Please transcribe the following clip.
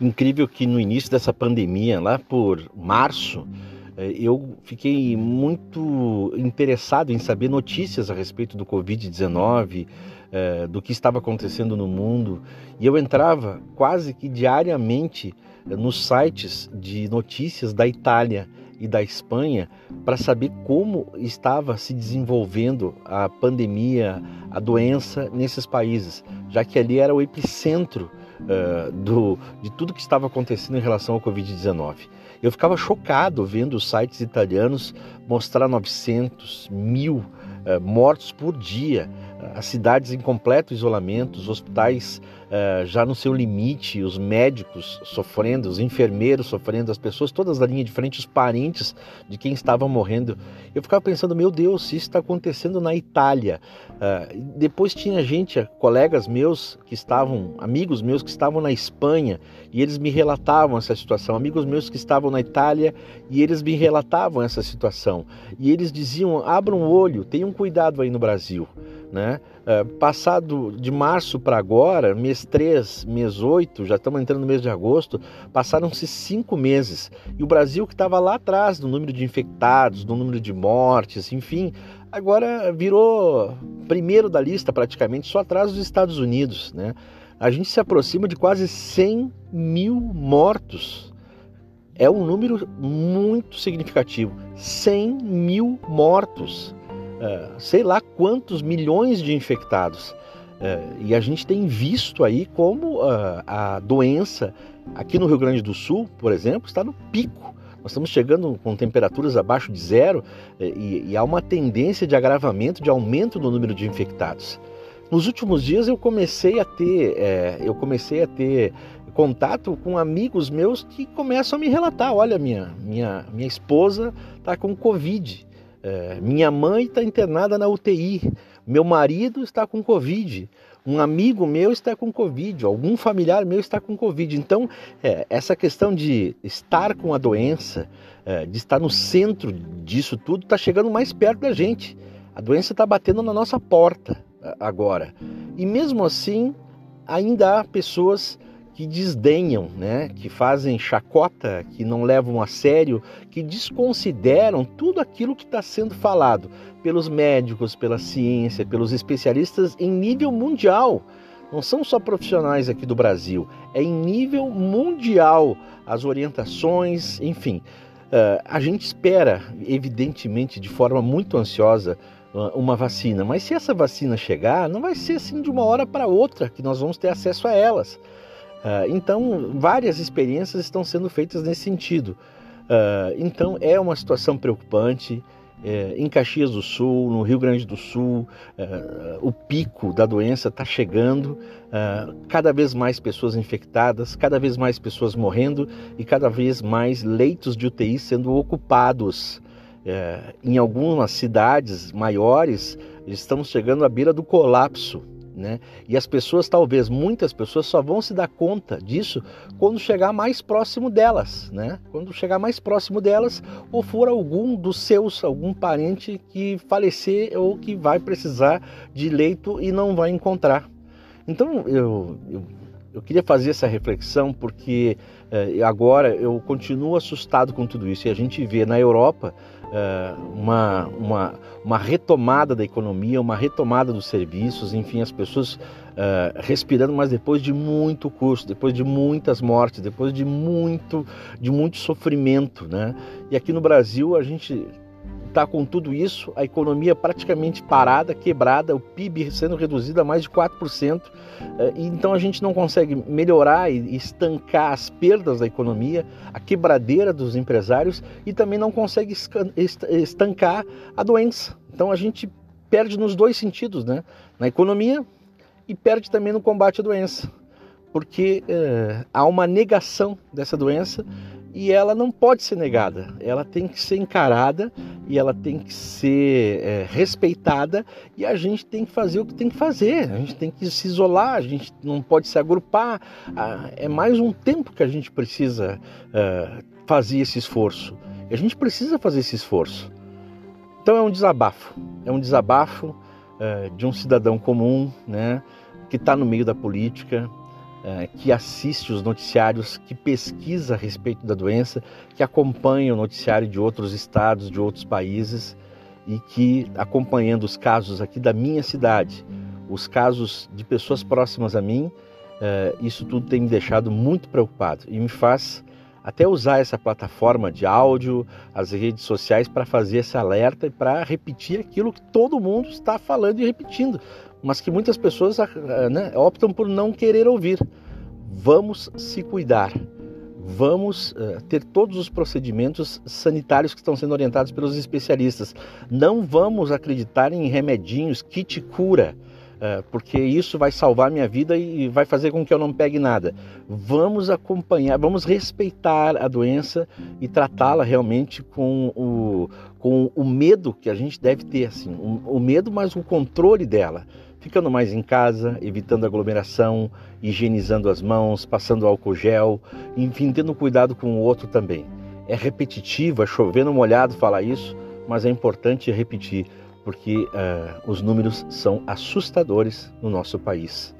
Incrível que no início dessa pandemia, lá por março, eh, eu fiquei muito interessado em saber notícias a respeito do Covid-19, eh, do que estava acontecendo no mundo, e eu entrava quase que diariamente nos sites de notícias da Itália e da Espanha para saber como estava se desenvolvendo a pandemia, a doença nesses países, já que ali era o epicentro uh, do, de tudo que estava acontecendo em relação ao Covid-19. Eu ficava chocado vendo os sites italianos mostrar 900, mil uh, mortos por dia, as cidades em completo isolamento, os hospitais uh, já no seu limite, os médicos sofrendo, os enfermeiros sofrendo, as pessoas todas da linha de frente, os parentes de quem estava morrendo. Eu ficava pensando, meu Deus, se isso está acontecendo na Itália. Uh, depois tinha gente, colegas meus que estavam, amigos meus que estavam na Espanha e eles me relatavam essa situação, amigos meus que estavam na Itália e eles me relatavam essa situação. E eles diziam, abram o olho, tenham cuidado aí no Brasil. Né? Uh, passado de março para agora, mês 3, mês 8, já estamos entrando no mês de agosto, passaram-se cinco meses. E o Brasil, que estava lá atrás no número de infectados, no número de mortes, enfim, agora virou primeiro da lista praticamente, só atrás dos Estados Unidos. Né? A gente se aproxima de quase 100 mil mortos. É um número muito significativo. 100 mil mortos. É, sei lá quantos milhões de infectados. É, e a gente tem visto aí como uh, a doença aqui no Rio Grande do Sul, por exemplo, está no pico. Nós estamos chegando com temperaturas abaixo de zero é, e, e há uma tendência de agravamento, de aumento no número de infectados. Nos últimos dias eu comecei a ter, é, eu comecei a ter contato com amigos meus que começam a me relatar, olha minha minha minha esposa está com covid é, minha mãe está internada na UTI, meu marido está com Covid, um amigo meu está com Covid, algum familiar meu está com Covid. Então, é, essa questão de estar com a doença, é, de estar no centro disso tudo, está chegando mais perto da gente. A doença está batendo na nossa porta agora. E mesmo assim, ainda há pessoas que desdenham, né, que fazem chacota, que não levam a sério, que desconsideram tudo aquilo que está sendo falado pelos médicos, pela ciência, pelos especialistas em nível mundial. Não são só profissionais aqui do Brasil, é em nível mundial as orientações, enfim. Uh, a gente espera, evidentemente, de forma muito ansiosa, uma vacina, mas se essa vacina chegar, não vai ser assim de uma hora para outra que nós vamos ter acesso a elas. Uh, então, várias experiências estão sendo feitas nesse sentido. Uh, então, é uma situação preocupante. É, em Caxias do Sul, no Rio Grande do Sul, uh, o pico da doença está chegando, cada vez mais pessoas infectadas, cada vez mais pessoas morrendo e cada vez mais leitos de UTI sendo ocupados. É, em algumas cidades maiores, estamos chegando à beira do colapso. Né? E as pessoas, talvez muitas pessoas, só vão se dar conta disso quando chegar mais próximo delas, né? Quando chegar mais próximo delas, ou for algum dos seus, algum parente que falecer ou que vai precisar de leito e não vai encontrar. Então eu, eu, eu queria fazer essa reflexão porque eh, agora eu continuo assustado com tudo isso e a gente vê na Europa eh, uma, uma, uma retomada da economia, uma retomada dos serviços, enfim, as pessoas uh, respirando, mas depois de muito custo, depois de muitas mortes, depois de muito, de muito sofrimento, né? E aqui no Brasil a gente está com tudo isso, a economia praticamente parada, quebrada, o PIB sendo reduzido a mais de 4%, eh, então a gente não consegue melhorar e estancar as perdas da economia, a quebradeira dos empresários e também não consegue estancar a doença. Então a gente perde nos dois sentidos, né? Na economia e perde também no combate à doença, porque é, há uma negação dessa doença e ela não pode ser negada, ela tem que ser encarada e ela tem que ser é, respeitada e a gente tem que fazer o que tem que fazer, a gente tem que se isolar, a gente não pode se agrupar, ah, é mais um tempo que a gente precisa é, fazer esse esforço, a gente precisa fazer esse esforço. Então é um desabafo, é um desabafo é, de um cidadão comum, né, que está no meio da política, que assiste os noticiários, que pesquisa a respeito da doença, que acompanha o noticiário de outros estados, de outros países e que, acompanhando os casos aqui da minha cidade, os casos de pessoas próximas a mim, uh, isso tudo tem me deixado muito preocupado e me faz até usar essa plataforma de áudio, as redes sociais para fazer esse alerta e para repetir aquilo que todo mundo está falando e repetindo, mas que muitas pessoas ah, né, optam por não querer ouvir. Vamos se cuidar. Vamos uh, ter todos os procedimentos sanitários que estão sendo orientados pelos especialistas. Não vamos acreditar em remedinhos, kit cura porque isso vai salvar minha vida e vai fazer com que eu não pegue nada. Vamos acompanhar, vamos respeitar a doença e tratá-la realmente com o, com o medo que a gente deve ter, assim, o, o medo, mas o controle dela. Ficando mais em casa, evitando aglomeração, higienizando as mãos, passando álcool gel, enfim, tendo cuidado com o outro também. É repetitivo, é chovendo molhado falar isso, mas é importante repetir porque uh, os números são assustadores no nosso país.